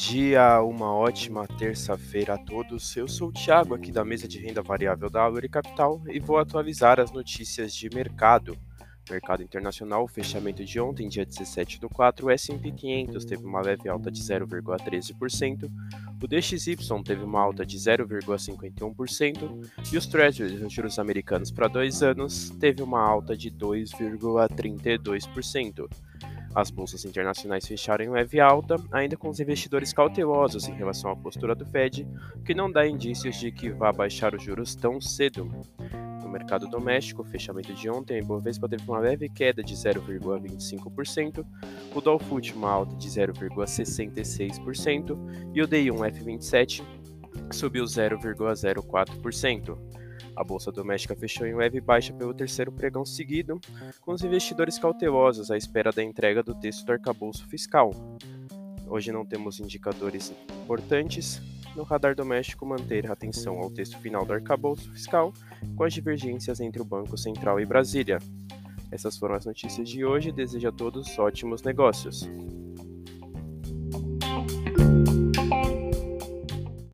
dia, uma ótima terça-feira a todos. Eu sou o Thiago, aqui da mesa de renda variável da Aure Capital, e vou atualizar as notícias de mercado. Mercado internacional, fechamento de ontem, dia 17 do 4, o S&P 500 teve uma leve alta de 0,13%, o DXY teve uma alta de 0,51% e os Treasuries, os juros americanos para dois anos, teve uma alta de 2,32%. As bolsas internacionais fecharam em leve alta, ainda com os investidores cautelosos em relação à postura do Fed, que não dá indícios de que vá baixar os juros tão cedo. No mercado doméstico, o fechamento de ontem, a Ibovespa teve uma leve queda de 0,25%, o Dow Food uma alta de 0,66% e o DI1F27 subiu 0,04%. A bolsa doméstica fechou em leve baixa pelo terceiro pregão seguido, com os investidores cautelosos à espera da entrega do texto do arcabouço fiscal. Hoje não temos indicadores importantes. No radar doméstico, manter atenção ao texto final do arcabouço fiscal, com as divergências entre o Banco Central e Brasília. Essas foram as notícias de hoje. Desejo a todos ótimos negócios.